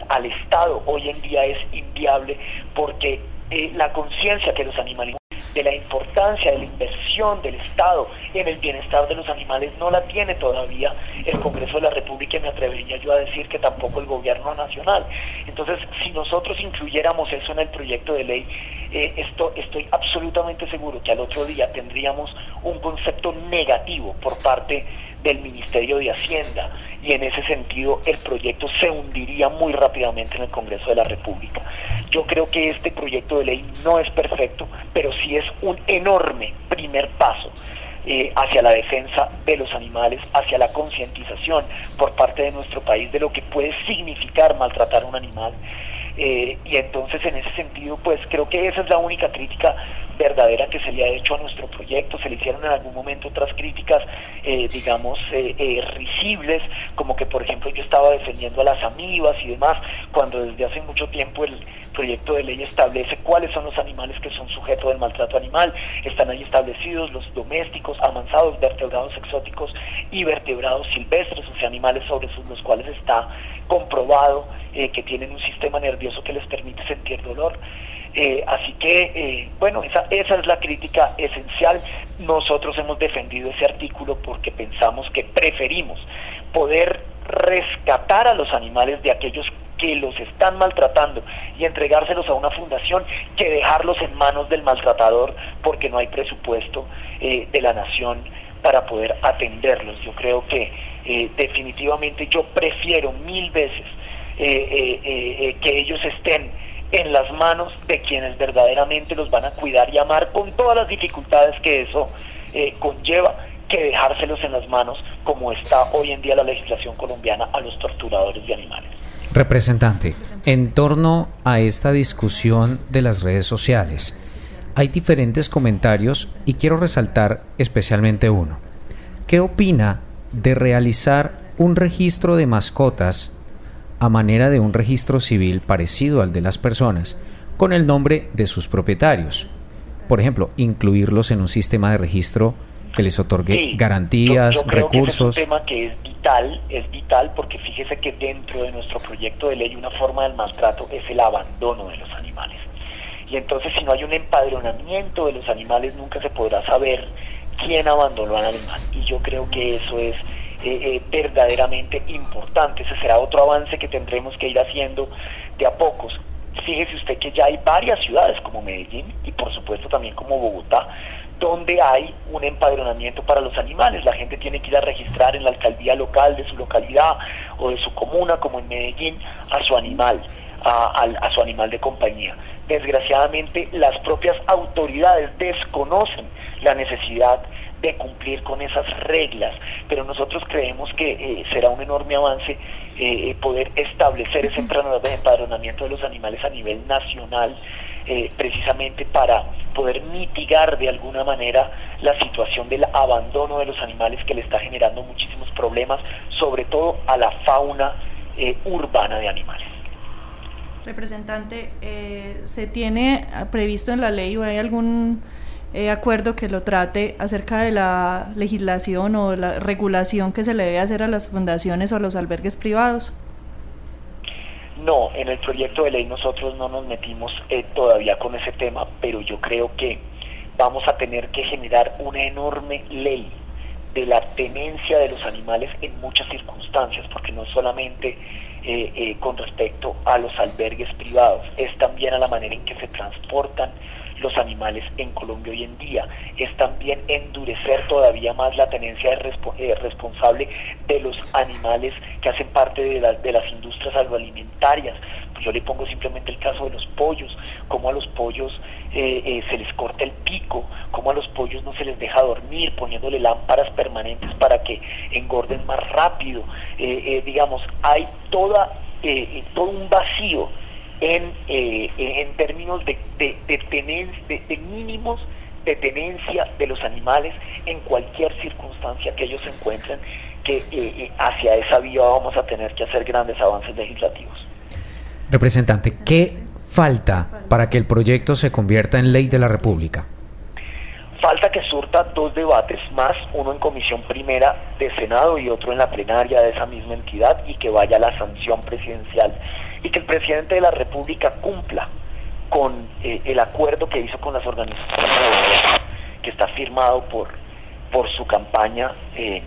al, Estado hoy en día es inviable porque eh, la conciencia que los animales de la importancia de la inversión del Estado en el bienestar de los animales no la tiene todavía el Congreso de la República y me atrevería yo a decir que tampoco el gobierno nacional. Entonces, si nosotros incluyéramos eso en el proyecto de ley, eh, esto, estoy absolutamente seguro que al otro día tendríamos un concepto negativo por parte del Ministerio de Hacienda y en ese sentido el proyecto se hundiría muy rápidamente en el Congreso de la República. Yo creo que este proyecto de ley no es perfecto, pero sí es un enorme primer paso eh, hacia la defensa de los animales, hacia la concientización por parte de nuestro país de lo que puede significar maltratar a un animal. Eh, y entonces en ese sentido, pues creo que esa es la única crítica verdadera que se le ha hecho a nuestro proyecto. Se le hicieron en algún momento otras críticas, eh, digamos, eh, risibles, como que por ejemplo yo estaba defendiendo a las amibas y demás, cuando desde hace mucho tiempo el proyecto de ley establece cuáles son los animales que son sujetos del maltrato animal. Están ahí establecidos los domésticos, avanzados, vertebrados exóticos y vertebrados silvestres, o sea, animales sobre los cuales está comprobado eh, que tienen un sistema nervioso que les permite sentir dolor. Eh, así que, eh, bueno, esa, esa es la crítica esencial. Nosotros hemos defendido ese artículo porque pensamos que preferimos poder rescatar a los animales de aquellos que los están maltratando y entregárselos a una fundación que dejarlos en manos del maltratador porque no hay presupuesto de la nación para poder atenderlos. Yo creo que definitivamente yo prefiero mil veces eh, eh, eh, que ellos estén en las manos de quienes verdaderamente los van a cuidar y amar con todas las dificultades que eso conlleva que dejárselos en las manos como está hoy en día la legislación colombiana a los torturadores de animales. Representante, en torno a esta discusión de las redes sociales, hay diferentes comentarios y quiero resaltar especialmente uno. ¿Qué opina de realizar un registro de mascotas a manera de un registro civil parecido al de las personas, con el nombre de sus propietarios. Por ejemplo, incluirlos en un sistema de registro que les otorgue garantías, recursos. es un tema que es vital, es vital porque fíjese que dentro de nuestro proyecto de ley una forma del maltrato es el abandono de los animales. Y entonces si no hay un empadronamiento de los animales nunca se podrá saber quién abandonó al animal. Y yo creo que eso es eh, eh, verdaderamente importante. Ese será otro avance que tendremos que ir haciendo de a pocos. Fíjese usted que ya hay varias ciudades como Medellín y por supuesto también como Bogotá, donde hay un empadronamiento para los animales. La gente tiene que ir a registrar en la alcaldía local de su localidad o de su comuna, como en Medellín, a su animal, a, a su animal de compañía. Desgraciadamente, las propias autoridades desconocen la necesidad de cumplir con esas reglas, pero nosotros creemos que eh, será un enorme avance eh, eh, poder establecer ese empadronamiento de los animales a nivel nacional, precisamente para poder mitigar de alguna manera la situación del abandono de los animales que le está generando muchísimos problemas, sobre todo a la fauna urbana de animales. Representante, eh, ¿se tiene previsto en la ley o hay algún eh, acuerdo que lo trate acerca de la legislación o la regulación que se le debe hacer a las fundaciones o a los albergues privados? No, en el proyecto de ley nosotros no nos metimos eh, todavía con ese tema, pero yo creo que vamos a tener que generar una enorme ley de la tenencia de los animales en muchas circunstancias, porque no solamente eh, eh, con respecto a los albergues privados, es también a la manera en que se transportan los animales en Colombia hoy en día, es también endurecer todavía más la tenencia eh, responsable de los animales que hacen parte de, de las industrias agroalimentarias. Pues yo le pongo simplemente el caso de los pollos, como a los pollos eh, eh, se les corta el pico, como a los pollos no se les deja dormir, poniéndole lámparas permanentes para que engorden más rápido. Eh, digamos, hay toda, todo un vacío en, en términos de, de, de, mínimos de tenencia de los animales en cualquier circunstancia que ellos se encuentren, que hacia esa vía vamos a tener que hacer grandes avances legislativos. Representante, ¿qué falta para que el proyecto se convierta en ley de la República? Falta que surta dos debates más, uno en comisión primera de Senado y otro en la plenaria de esa misma entidad y que vaya la sanción presidencial y que el presidente de la República cumpla con eh, el acuerdo que hizo con las organizaciones que está firmado por, por su campaña eh,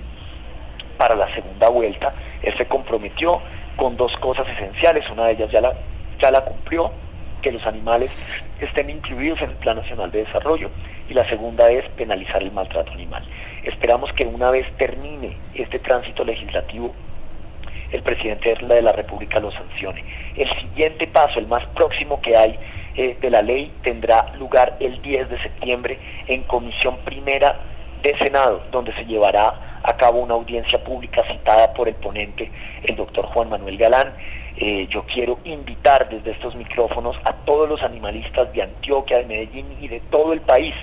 para la segunda vuelta. Él se comprometió con dos cosas esenciales, una de ellas ya la, ya la cumplió, que los animales estén incluidos en el Plan Nacional de Desarrollo y la segunda es penalizar el maltrato animal. Esperamos que una vez termine este tránsito legislativo, el presidente de la República lo sancione. El siguiente paso, el más próximo que hay eh, de la ley, tendrá lugar el 10 de septiembre en comisión primera de Senado, donde se llevará a cabo una audiencia pública citada por el ponente, el doctor Juan Manuel Galán, eh, yo quiero invitar desde estos micrófonos a todos los animalistas de Antioquia, de Medellín y de todo el país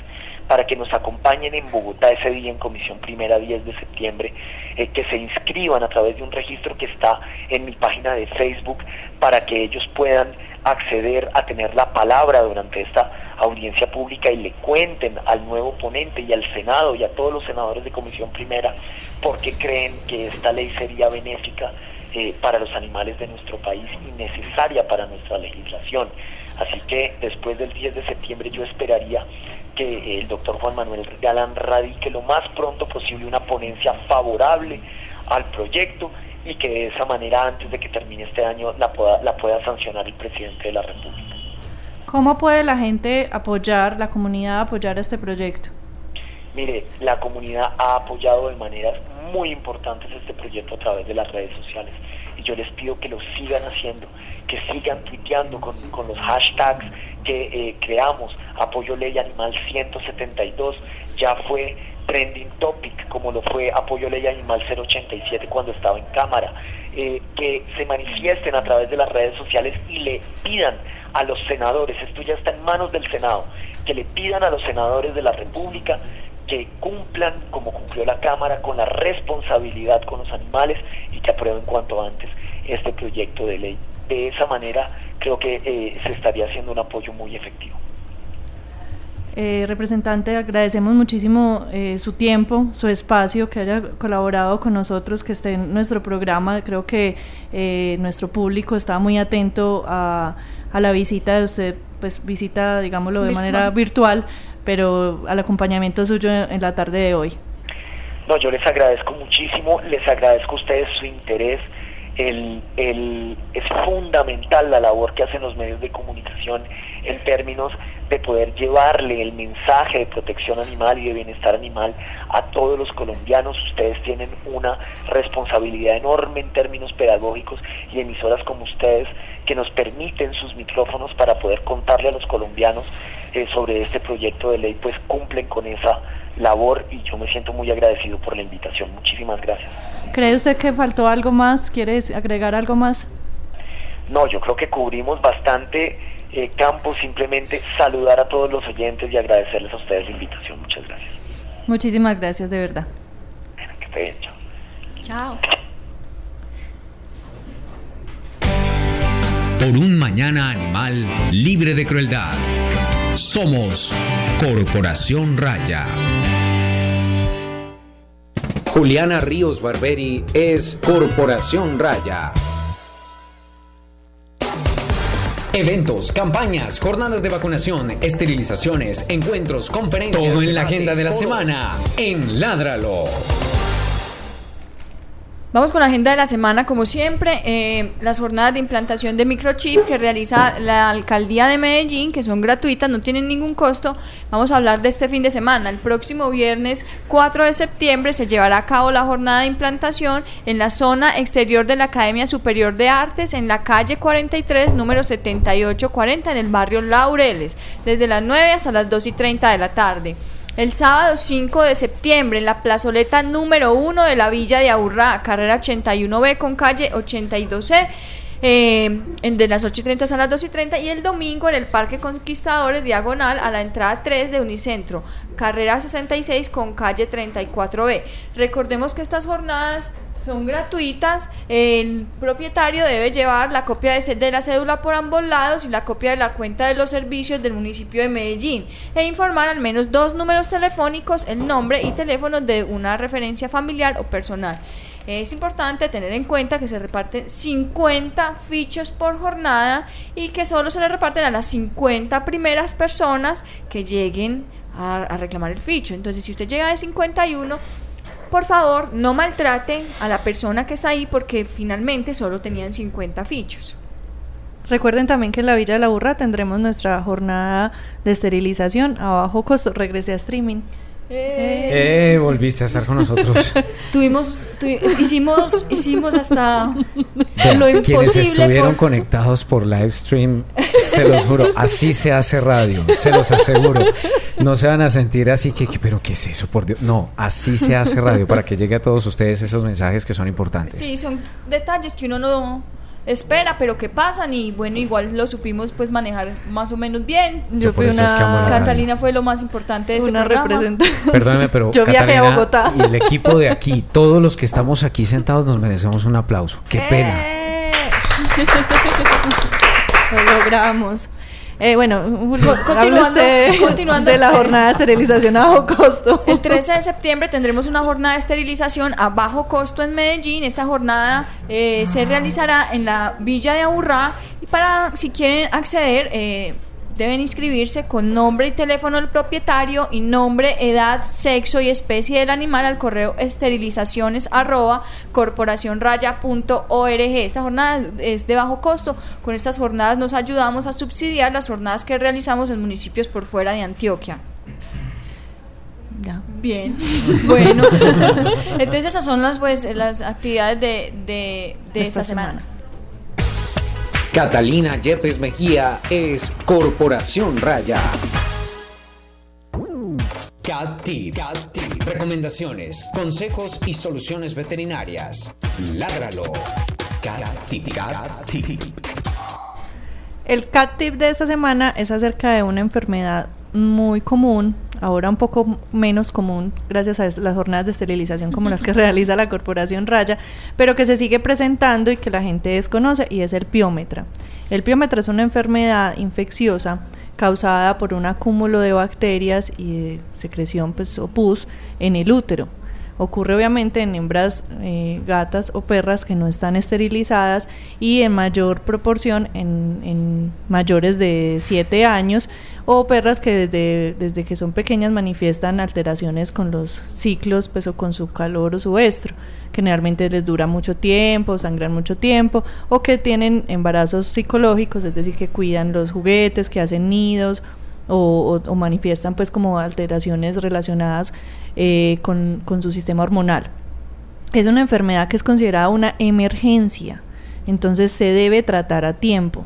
para que nos acompañen en Bogotá ese día en Comisión Primera 10 de septiembre, eh, que se inscriban a través de un registro que está en mi página de Facebook para que ellos puedan acceder a tener la palabra durante esta audiencia pública y le cuenten al nuevo ponente y al Senado y a todos los senadores de Comisión Primera por qué creen que esta ley sería benéfica eh, para los animales de nuestro país y necesaria para nuestra legislación. Así que después del 10 de septiembre yo esperaría que el doctor Juan Manuel Galán radique lo más pronto posible una ponencia favorable al proyecto y que de esa manera antes de que termine este año la pueda, la pueda sancionar el presidente de la República. ¿Cómo puede la gente apoyar, la comunidad apoyar este proyecto? Mire, la comunidad ha apoyado de maneras muy importantes este proyecto a través de las redes sociales y yo les pido que lo sigan haciendo, que sigan tuiteando con, los hashtags que eh, creamos. Apoyo Ley Animal 172 ya fue trending topic como lo fue Apoyo Ley Animal 087 cuando estaba en cámara. Eh, que se manifiesten a través de las redes sociales y le pidan a los senadores, esto ya está en manos del Senado, que le pidan a los senadores de la República que cumplan, como cumplió la Cámara, con la responsabilidad con los animales y que aprueben cuanto antes este proyecto de ley. De esa manera creo que eh, se estaría haciendo un apoyo muy efectivo. Eh, representante, agradecemos muchísimo eh, su tiempo, su espacio, que haya colaborado con nosotros, que esté en nuestro programa. Creo que nuestro público está muy atento a, a, la visita de usted, pues visita, digámoslo, de manera virtual pero al acompañamiento suyo en la tarde de hoy. No, yo les agradezco muchísimo, les agradezco a ustedes su interés. El, el, es fundamental la labor que hacen los medios de comunicación en términos de poder llevarle el mensaje de protección animal y de bienestar animal a todos los colombianos. Ustedes tienen una responsabilidad enorme en términos pedagógicos y emisoras como ustedes que nos permiten sus micrófonos para poder contarle a los colombianos eh, sobre este proyecto de ley, pues cumplen con esa labor y yo me siento muy agradecido por la invitación. Muchísimas gracias. ¿Cree usted que faltó algo más? ¿Quiere agregar algo más? No, yo creo que cubrimos bastante eh, campo, simplemente saludar a todos los oyentes y agradecerles a ustedes la invitación. Muchas gracias. Muchísimas gracias, de verdad. Bueno, que esté Chao. por un mañana animal libre de crueldad. Somos Corporación Raya. Juliana Ríos Barberi es Corporación Raya. Eventos, campañas, jornadas de vacunación, esterilizaciones, encuentros, conferencias. Todo en la debates, agenda de la semana en Ládralo. Vamos con la agenda de la semana, como siempre, eh, las jornadas de implantación de microchip que realiza la alcaldía de Medellín, que son gratuitas, no tienen ningún costo. Vamos a hablar de este fin de semana. El próximo viernes 4 de septiembre se llevará a cabo la jornada de implantación en la zona exterior de la Academia Superior de Artes, en la calle 43, número 7840, en el barrio Laureles, desde las 9 hasta las 2 y 30 de la tarde. El sábado 5 de septiembre en la plazoleta número 1 de la Villa de Aburrá, carrera 81B con calle 82C, eh, de las 8 y 30 a las 2 y 30 y el domingo en el Parque Conquistadores diagonal a la entrada 3 de Unicentro, carrera 66 con calle 34B. Recordemos que estas jornadas son gratuitas, el propietario debe llevar la copia de la cédula por ambos lados y la copia de la cuenta de los servicios del municipio de Medellín e informar al menos dos números telefónicos, el nombre y teléfono de una referencia familiar o personal. Es importante tener en cuenta que se reparten 50 fichos por jornada y que solo se le reparten a las 50 primeras personas que lleguen a, reclamar el ficho. Entonces, si usted llega de 51, por favor, no maltrate a la persona que está ahí porque finalmente solo tenían 50 fichos. Recuerden también que en la Villa de la Burra tendremos nuestra jornada de esterilización a bajo costo. Regresé a streaming. Eh, volviste a estar con nosotros. Tuvimos, tuvi- hicimos, hicimos hasta Vean, lo quienes imposible estuvieron por- conectados por live stream, se los juro, así se hace radio, se los aseguro. No se van a sentir así que, que, pero ¿qué es eso? Por Dios. No, así se hace radio para que llegue a todos ustedes esos mensajes que son importantes. Sí, son detalles que uno no espera, pero que pasan y bueno, igual lo supimos pues manejar más o menos bien. Yo, Yo fui eso es que una. Catalina fue lo más importante de este una programa. representante. Perdóneme, pero Yo viajé a Bogotá. y el equipo de aquí, todos los que estamos aquí sentados nos merecemos un aplauso. Qué pena. ¡Eh! Lo logramos. Eh, bueno, continuando, usted continuando. de la jornada de esterilización a bajo costo. El 13 de septiembre tendremos una jornada de esterilización a bajo costo en Medellín. Esta jornada eh, se realizará en la Villa de Aburrá y para si quieren acceder eh, deben inscribirse con nombre y teléfono del propietario y nombre, edad, sexo y especie del animal al correo esterilizaciones arroba corporacionraya.org. Esta jornada es de bajo costo. Con estas jornadas nos ayudamos a subsidiar las jornadas que realizamos en municipios por fuera de Antioquia. Ya. Bien, bueno. Entonces esas son las pues las actividades de, de, de esta, Esta semana. semana. Catalina Yepes Mejía es Corporación Raya. Cat Tip. Recomendaciones, consejos y soluciones veterinarias. Ládralo. Cat Tip. Cat. El cat tip de esta semana es acerca de una enfermedad muy común, ahora un poco menos común gracias a las jornadas de esterilización como las que realiza la Corporación Raya, pero que se sigue presentando y que la gente desconoce y es el piómetra. El piómetra es una enfermedad infecciosa causada por un acúmulo de bacterias y secreción pues, o pus en el útero. Ocurre obviamente en hembras eh, gatas o perras que no están esterilizadas y en mayor proporción en, en mayores de 7 años o perras que desde, desde que son pequeñas manifiestan alteraciones con los ciclos pues, o con su calor o su estro. Generalmente les dura mucho tiempo, sangran mucho tiempo o que tienen embarazos psicológicos, es decir, que cuidan los juguetes, que hacen nidos o, o- o manifiestan pues como alteraciones relacionadas eh, con, con su sistema hormonal. Es una enfermedad que es considerada una emergencia, entonces se debe tratar a tiempo.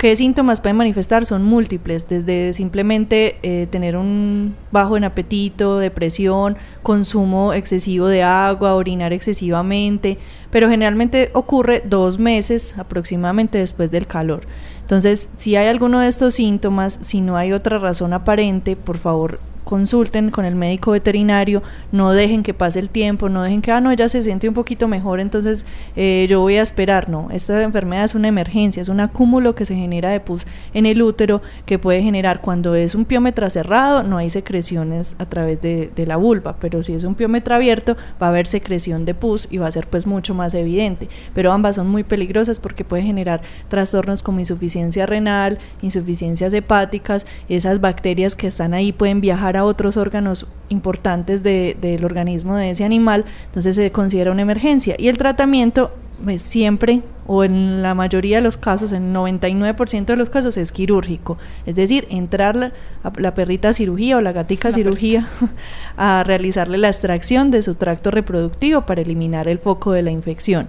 ¿Qué síntomas pueden manifestar? Son múltiples, desde simplemente eh, tener un bajo en apetito, depresión, consumo excesivo de agua, orinar excesivamente, pero generalmente ocurre dos meses aproximadamente después del calor. Entonces, si hay alguno de estos síntomas, si no hay otra razón aparente, por favor consulten con el médico veterinario, no dejen que pase el tiempo, no dejen que, ah, no, ella se siente un poquito mejor, entonces eh, yo voy a esperar. No, esta enfermedad es una emergencia, es un acúmulo que se genera de pus en el útero que puede generar cuando es un piómetra cerrado, no hay secreciones a través de, la vulva, pero si es un piómetra abierto, va a haber secreción de pus y va a ser pues mucho más evidente. Pero ambas son muy peligrosas porque puede generar trastornos como insuficiencia renal, insuficiencias hepáticas, esas bacterias que están ahí pueden viajar a otros órganos importantes de- del organismo de ese animal, entonces se considera una emergencia. Y el tratamiento pues, siempre o en la mayoría de los casos, en 99% de los casos es quirúrgico, es decir, entrar la, a la perrita a cirugía o la gatica a cirugía a realizarle la extracción de su tracto reproductivo para eliminar el foco de la infección.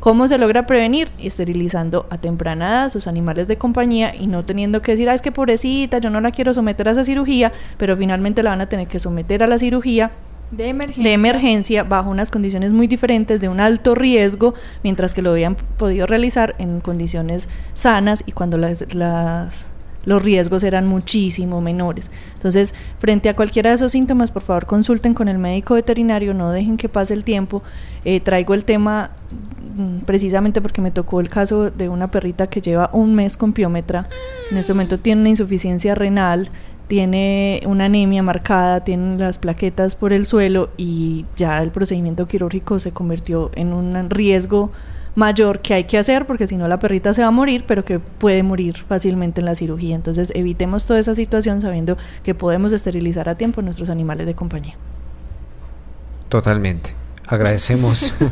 ¿Cómo se logra prevenir? Esterilizando a temprana edad sus animales de compañía y no teniendo que decir, ah, es que pobrecita, yo no la quiero someter a esa cirugía, pero finalmente la van a tener que someter a la cirugía De emergencia. de emergencia bajo unas condiciones muy diferentes, de un alto riesgo, mientras que lo habían podido realizar en condiciones sanas y cuando las, las- los riesgos eran muchísimo menores. Entonces, frente a cualquiera de esos síntomas, por favor consulten con el médico veterinario, no dejen que pase el tiempo. Eh, traigo el tema mm, precisamente porque me tocó el caso de una perrita que lleva un mes con piómetra. En este momento tiene una insuficiencia renal, tiene una anemia marcada, tiene las plaquetas por el suelo y ya el procedimiento quirúrgico se convirtió en un riesgo mayor que hay que hacer porque si no la perrita se va a morir, pero que puede morir fácilmente en la cirugía. Entonces evitemos toda esa situación sabiendo que podemos esterilizar a tiempo nuestros animales de compañía. Totalmente. Agradecemos.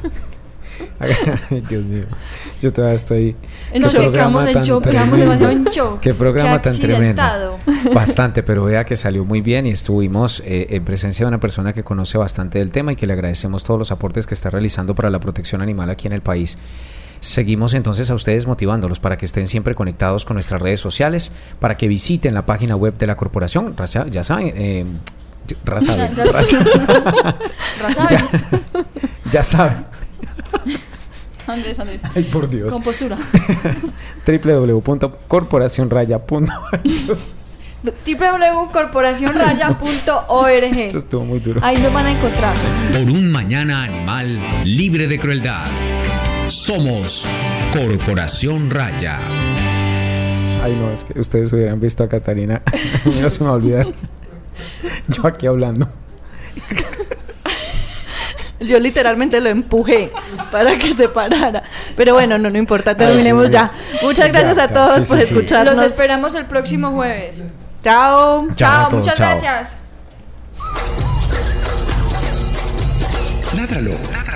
Dios mío. Yo todavía estoy. Nos quedamos programa en tan shock, quedamos tremendo. demasiado en. Qué programa Qué tan tremendo. Bastante, pero vea que salió muy bien y estuvimos eh, en presencia de una persona que conoce bastante del tema y que le agradecemos todos los aportes que está realizando para la protección animal aquí en el país. Seguimos entonces a ustedes motivándolos para que estén siempre conectados con nuestras redes sociales, para que visiten la página web de la corporación. Raza- ya saben, eh, raza- Ya- ya raza- Raza, ya, ya saben. Andrés, Andrés. Ay, por Dios. Con postura. www.corporacionraya.com www.corporacionraya.org Esto estuvo muy duro. Ahí lo van a encontrar. Por un mañana animal libre de crueldad. Somos Corporación Raya. Ay, no, es que ustedes hubieran visto a Catarina. No se me va a olvidar. Yo aquí hablando. Yo literalmente lo empujé para que se parara. Pero bueno, no, no importa, terminemos ya. Muchas Ya, gracias a todos sí, por sí, sí. escucharnos. Los esperamos el próximo jueves. Chao. Chao Chao, a todos, muchas chao. gracias. Ládralo,